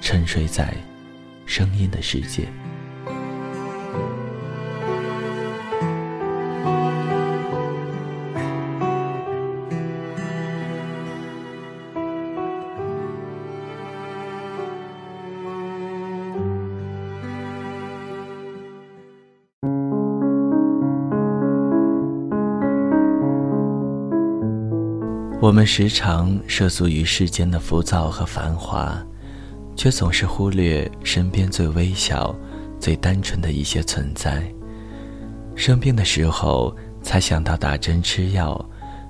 沉睡在声音的世界。我们时常涉足于世间的浮躁和繁华，却总是忽略身边最微小、最单纯的一些存在。生病的时候才想到打针吃药，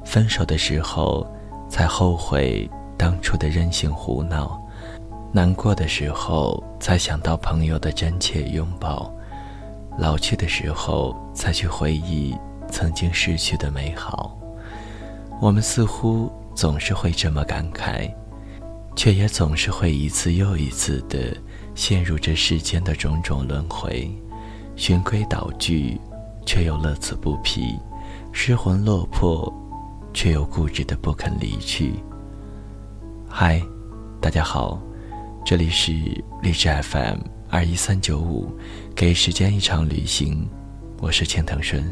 分手的时候才后悔当初的任性胡闹，难过的时候才想到朋友的真切拥抱，老去的时候才去回忆曾经逝去的美好。我们似乎总是会这么感慨，却也总是会一次又一次地陷入这世间的种种轮回，循规蹈矩，却又乐此不疲；失魂落魄，却又固执的不肯离去。嗨，大家好，这里是励志 FM 二一三九五，给时间一场旅行，我是千藤顺。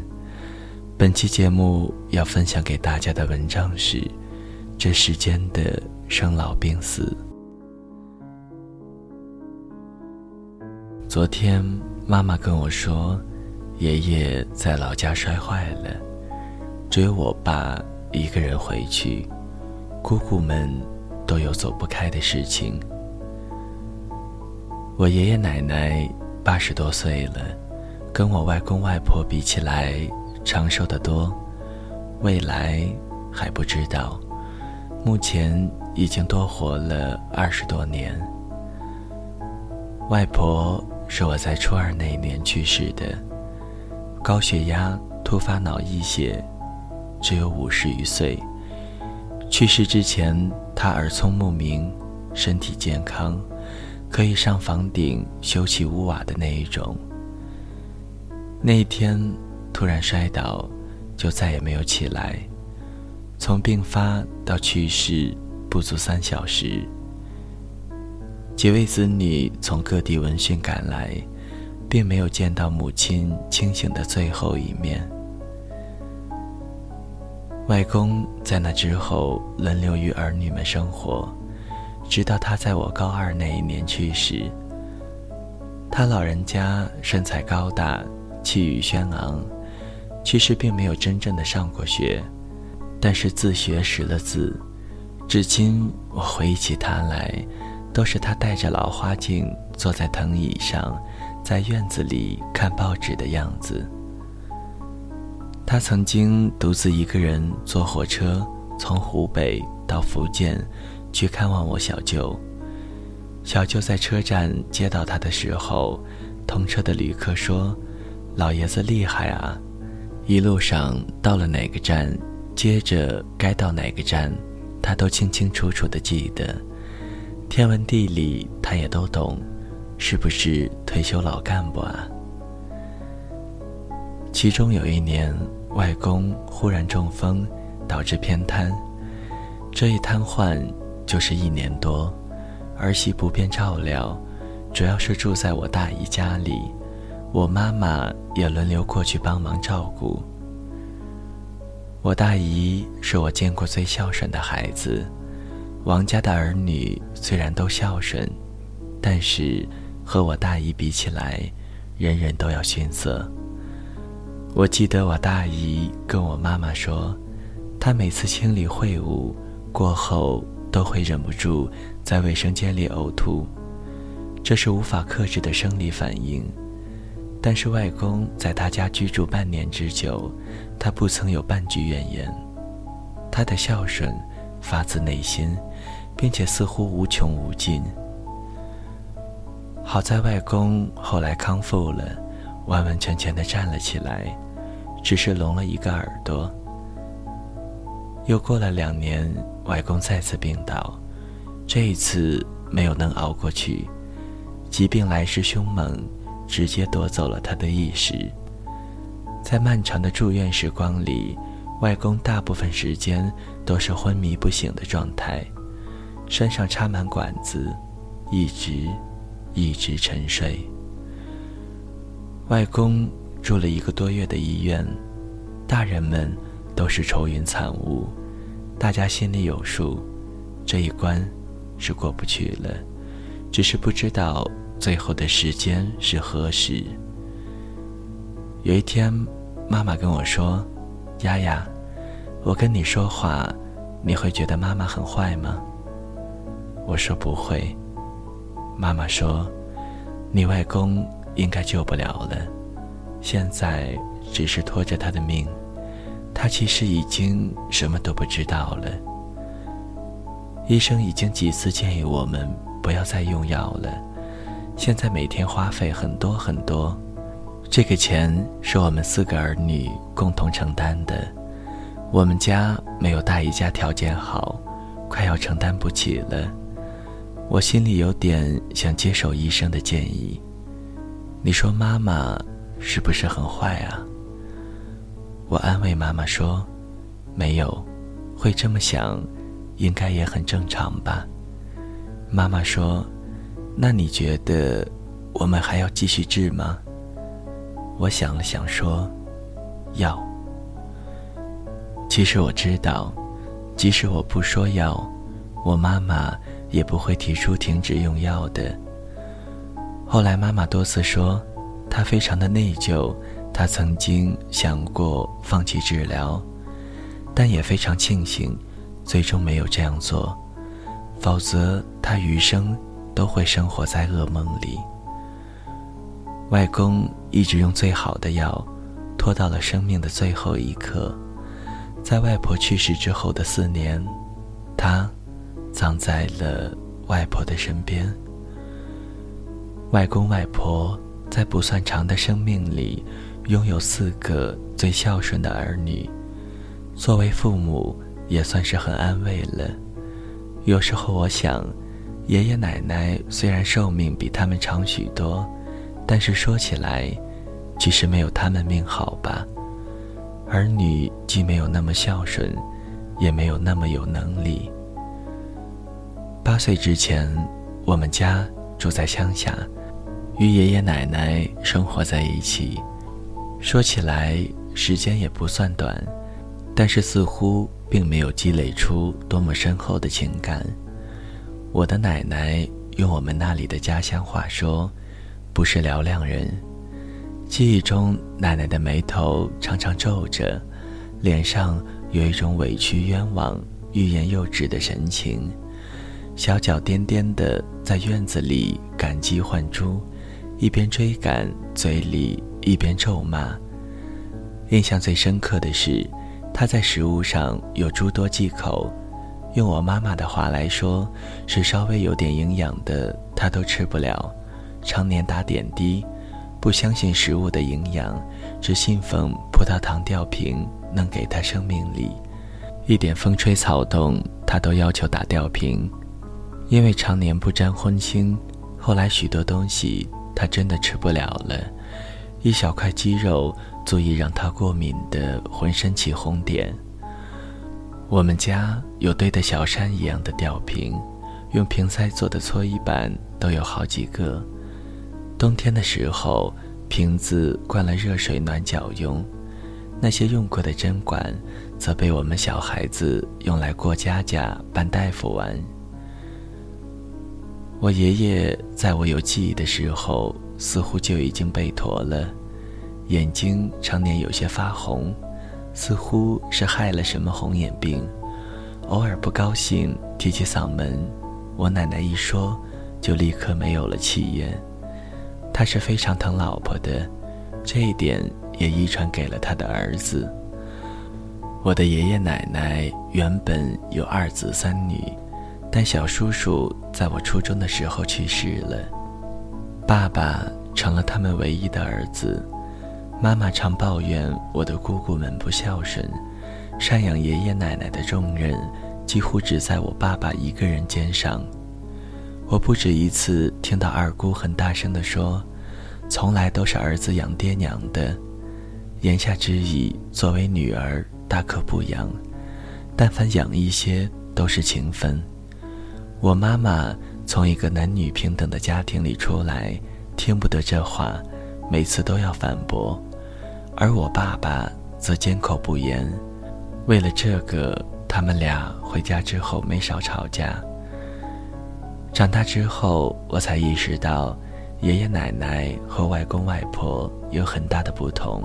本期节目要分享给大家的文章是《这世间的生老病死》。昨天妈妈跟我说，爷爷在老家摔坏了，只有我爸一个人回去，姑姑们都有走不开的事情。我爷爷奶奶八十多岁了，跟我外公外婆比起来。长寿的多，未来还不知道。目前已经多活了二十多年。外婆是我在初二那一年去世的，高血压突发脑溢血，只有五十余岁。去世之前，她耳聪目明，身体健康，可以上房顶修葺屋瓦的那一种。那一天。突然摔倒，就再也没有起来。从病发到去世不足三小时。几位子女从各地闻讯赶来，并没有见到母亲清醒的最后一面。外公在那之后轮流与儿女们生活，直到他在我高二那一年去世。他老人家身材高大，气宇轩昂。其实并没有真正的上过学，但是自学识了字。至今我回忆起他来，都是他戴着老花镜坐在藤椅上，在院子里看报纸的样子。他曾经独自一个人坐火车从湖北到福建，去看望我小舅。小舅在车站接到他的时候，同车的旅客说：“老爷子厉害啊。”一路上到了哪个站，接着该到哪个站，他都清清楚楚的记得。天文地理他也都懂，是不是退休老干部啊？其中有一年，外公忽然中风，导致偏瘫，这一瘫痪就是一年多，儿媳不便照料，主要是住在我大姨家里。我妈妈也轮流过去帮忙照顾。我大姨是我见过最孝顺的孩子。王家的儿女虽然都孝顺，但是和我大姨比起来，人人都要逊色。我记得我大姨跟我妈妈说，她每次清理秽物过后，都会忍不住在卫生间里呕吐，这是无法克制的生理反应。但是外公在他家居住半年之久，他不曾有半句怨言。他的孝顺发自内心，并且似乎无穷无尽。好在外公后来康复了，完完全全的站了起来，只是聋了一个耳朵。又过了两年，外公再次病倒，这一次没有能熬过去，疾病来势凶猛。直接夺走了他的意识。在漫长的住院时光里，外公大部分时间都是昏迷不醒的状态，身上插满管子，一直一直沉睡。外公住了一个多月的医院，大人们都是愁云惨雾，大家心里有数，这一关是过不去了，只是不知道。最后的时间是何时？有一天，妈妈跟我说：“丫丫，我跟你说话，你会觉得妈妈很坏吗？”我说：“不会。”妈妈说：“你外公应该救不了了，现在只是拖着他的命，他其实已经什么都不知道了。医生已经几次建议我们不要再用药了。”现在每天花费很多很多，这个钱是我们四个儿女共同承担的。我们家没有大姨家条件好，快要承担不起了。我心里有点想接受医生的建议。你说妈妈是不是很坏啊？我安慰妈妈说：“没有，会这么想，应该也很正常吧。”妈妈说。那你觉得我们还要继续治吗？我想了想说，要。其实我知道，即使我不说要，我妈妈也不会提出停止用药的。后来妈妈多次说，她非常的内疚，她曾经想过放弃治疗，但也非常庆幸，最终没有这样做，否则她余生。都会生活在噩梦里。外公一直用最好的药，拖到了生命的最后一刻。在外婆去世之后的四年，他葬在了外婆的身边。外公外婆在不算长的生命里，拥有四个最孝顺的儿女，作为父母也算是很安慰了。有时候我想。爷爷奶奶虽然寿命比他们长许多，但是说起来，其实没有他们命好吧。儿女既没有那么孝顺，也没有那么有能力。八岁之前，我们家住在乡下，与爷爷奶奶生活在一起。说起来，时间也不算短，但是似乎并没有积累出多么深厚的情感。我的奶奶用我们那里的家乡话说：“不是嘹亮人。”记忆中，奶奶的眉头常常皱着，脸上有一种委屈、冤枉、欲言又止的神情，小脚颠颠的在院子里赶鸡换猪，一边追赶，嘴里一边咒骂。印象最深刻的是，她在食物上有诸多忌口。用我妈妈的话来说，是稍微有点营养的，她都吃不了，常年打点滴，不相信食物的营养，只信奉葡萄糖吊瓶能给她生命力，一点风吹草动，她都要求打吊瓶，因为常年不沾荤腥，后来许多东西她真的吃不了了，一小块鸡肉足以让她过敏的浑身起红点。我们家有堆得小山一样的吊瓶，用瓶塞做的搓衣板都有好几个。冬天的时候，瓶子灌了热水暖脚用；那些用过的针管，则被我们小孩子用来过家家、扮大夫玩。我爷爷在我有记忆的时候，似乎就已经背驼了，眼睛常年有些发红，似乎是害了什么红眼病。偶尔不高兴，提起嗓门，我奶奶一说，就立刻没有了气焰。他是非常疼老婆的，这一点也遗传给了他的儿子。我的爷爷奶奶原本有二子三女，但小叔叔在我初中的时候去世了，爸爸成了他们唯一的儿子。妈妈常抱怨我的姑姑们不孝顺。赡养爷爷奶奶的重任，几乎只在我爸爸一个人肩上。我不止一次听到二姑很大声地说：“从来都是儿子养爹娘的。”言下之意，作为女儿大可不养，但凡养一些都是情分。我妈妈从一个男女平等的家庭里出来，听不得这话，每次都要反驳，而我爸爸则缄口不言。为了这个，他们俩回家之后没少吵架。长大之后，我才意识到，爷爷奶奶和外公外婆有很大的不同。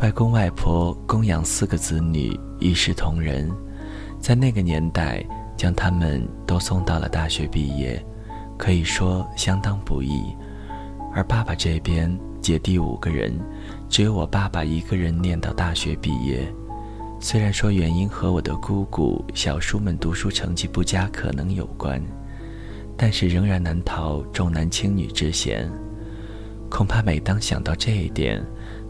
外公外婆供养四个子女，一视同仁，在那个年代将他们都送到了大学毕业，可以说相当不易。而爸爸这边姐弟五个人，只有我爸爸一个人念到大学毕业。虽然说原因和我的姑姑、小叔们读书成绩不佳可能有关，但是仍然难逃重男轻女之嫌。恐怕每当想到这一点，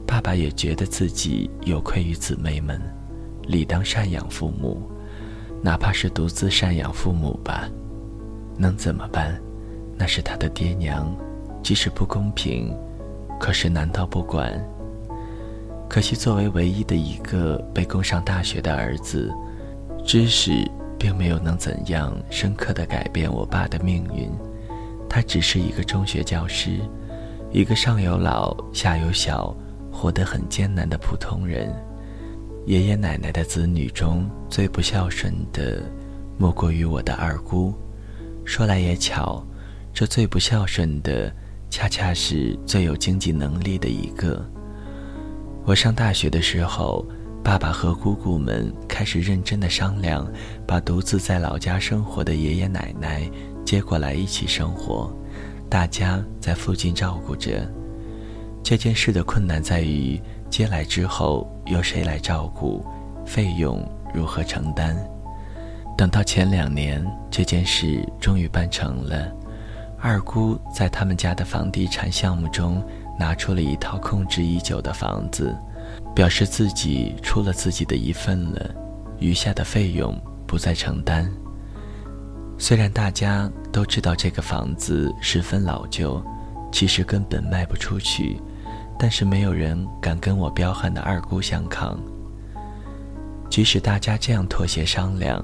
爸爸也觉得自己有愧于姊妹们，理当赡养父母，哪怕是独自赡养父母吧。能怎么办？那是他的爹娘，即使不公平，可是难道不管？可惜，作为唯一的一个被供上大学的儿子，知识并没有能怎样深刻的改变我爸的命运。他只是一个中学教师，一个上有老下有小、活得很艰难的普通人。爷爷奶奶的子女中最不孝顺的，莫过于我的二姑。说来也巧，这最不孝顺的，恰恰是最有经济能力的一个。我上大学的时候，爸爸和姑姑们开始认真的商量，把独自在老家生活的爷爷奶奶接过来一起生活，大家在附近照顾着。这件事的困难在于接来之后由谁来照顾，费用如何承担。等到前两年，这件事终于办成了，二姑在他们家的房地产项目中。拿出了一套空置已久的房子，表示自己出了自己的一份了，余下的费用不再承担。虽然大家都知道这个房子十分老旧，其实根本卖不出去，但是没有人敢跟我彪悍的二姑相抗。即使大家这样妥协商量，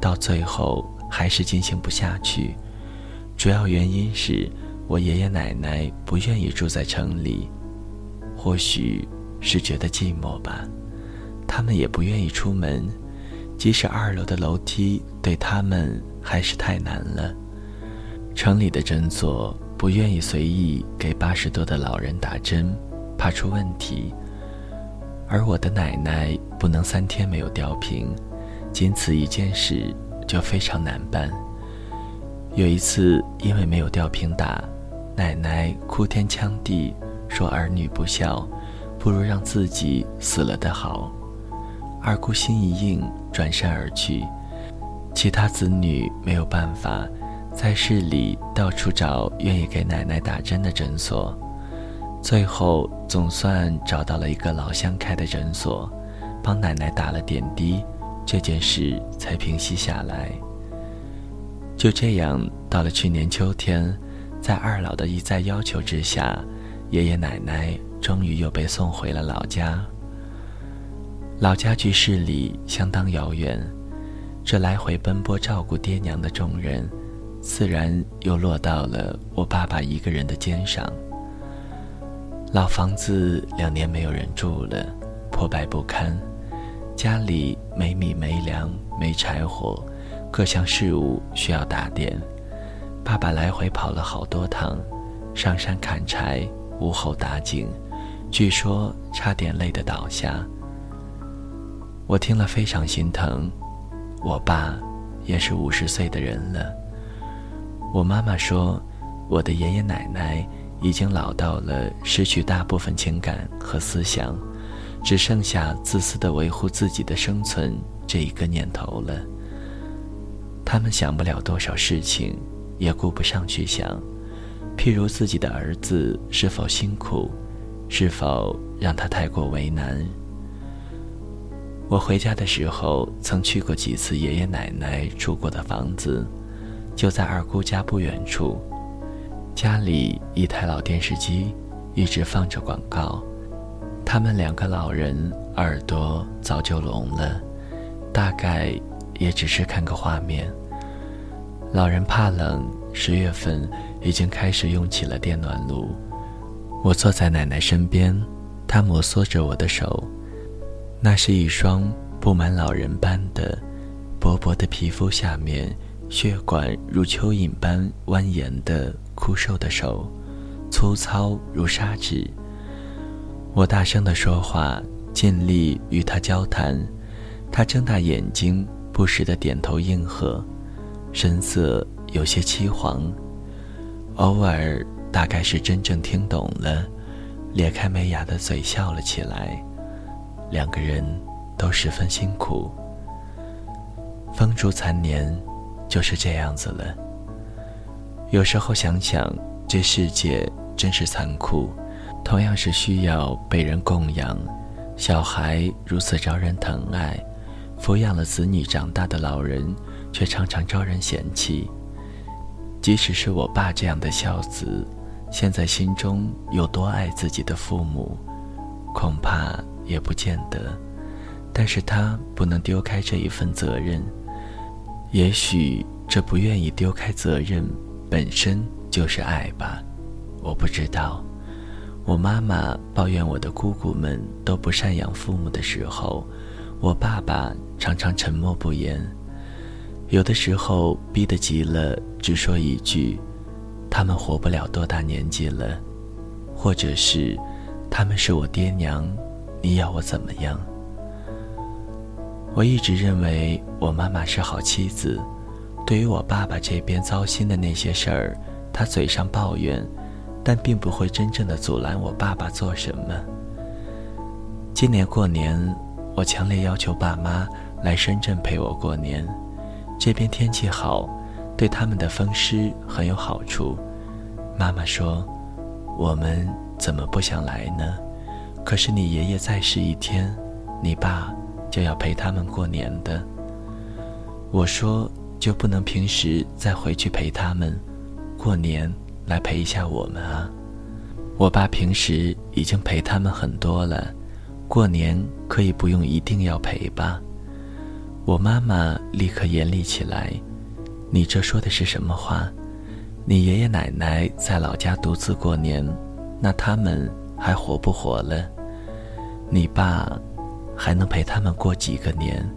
到最后还是进行不下去，主要原因是。我爷爷奶奶不愿意住在城里，或许是觉得寂寞吧。他们也不愿意出门，即使二楼的楼梯对他们还是太难了。城里的诊所不愿意随意给八十多的老人打针，怕出问题。而我的奶奶不能三天没有吊瓶，仅此一件事就非常难办。有一次因为没有吊瓶打。奶奶哭天抢地说：“儿女不孝，不如让自己死了的好。”二姑心一硬，转身而去。其他子女没有办法，在市里到处找愿意给奶奶打针的诊所，最后总算找到了一个老乡开的诊所，帮奶奶打了点滴，这件事才平息下来。就这样，到了去年秋天。在二老的一再要求之下，爷爷奶奶终于又被送回了老家。老家距市里相当遥远，这来回奔波照顾爹娘的重任，自然又落到了我爸爸一个人的肩上。老房子两年没有人住了，破败不堪，家里没米没粮没柴火，各项事务需要打点。爸爸来回跑了好多趟，上山砍柴，屋后打井，据说差点累得倒下。我听了非常心疼，我爸也是五十岁的人了。我妈妈说，我的爷爷奶奶已经老到了失去大部分情感和思想，只剩下自私的维护自己的生存这一个念头了。他们想不了多少事情，也顾不上去想，譬如自己的儿子是否辛苦，是否让他太过为难。我回家的时候，曾去过几次爷爷奶奶住过的房子，就在二姑家不远处。家里一台老电视机一直放着广告，他们两个老人耳朵早就聋了，大概也只是看个画面。老人怕冷，十月份已经开始用起了电暖炉。我坐在奶奶身边，她摩挲着我的手。那是一双布满老人斑的、薄薄的皮肤下面血管如蚯蚓般蜿蜒的枯瘦的手，粗糙如砂纸。我大声地说话，尽力与她交谈，她睁大眼睛，不时地点头应和，神色有些凄黄。偶尔，大概是真正听懂了，咧开没牙的嘴笑了起来。两个人都十分辛苦，风烛残年，就是这样子了。有时候想想，这世界真是残酷。同样是需要被人供养，小孩如此招人疼爱，抚养了子女长大的老人，却常常招人嫌弃。即使是我爸这样的孝子，现在心中有多爱自己的父母，恐怕。也不见得，但是他不能丢开这一份责任。也许这不愿意丢开责任，本身就是爱吧。我不知道。我妈妈抱怨我的姑姑们都不赡养父母的时候，我爸爸常常沉默不言。有的时候逼得急了，只说一句：“他们活不了多大年纪了。”或者是：“他们是我爹娘。”你要我怎么样？我一直认为我妈妈是好妻子。对于我爸爸这边糟心的那些事儿，她嘴上抱怨，但并不会真正的阻拦我爸爸做什么。今年过年，我强烈要求爸妈来深圳陪我过年。这边天气好，对他们的风湿很有好处。妈妈说：“我们怎么不想来呢？”可是你爷爷在世一天，你爸就要陪他们过年的。我说就不能平时再回去陪他们，过年来陪一下我们啊？我爸平时已经陪他们很多了，过年可以不用一定要陪吧？我妈妈立刻严厉起来：“你这说的是什么话？你爷爷奶奶在老家独自过年，那他们……”还活不活了？你爸还能陪他们过几个年？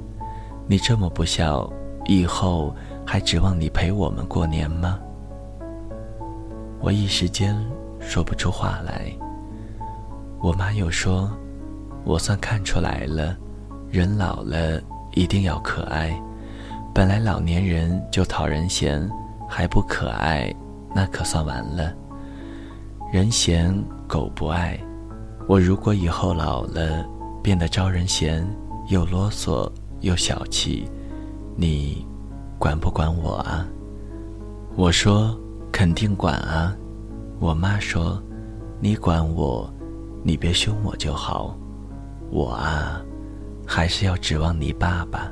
你这么不孝，以后还指望你陪我们过年吗？我一时间说不出话来。我妈又说：“我算看出来了，人老了一定要可爱。本来老年人就讨人嫌，还不可爱，那可算完了。人嫌。”狗不爱我。如果以后老了，变得招人嫌，又啰嗦又小气，你管不管我啊？我说肯定管啊。我妈说，你管我，你别凶我就好。我啊，还是要指望你爸爸。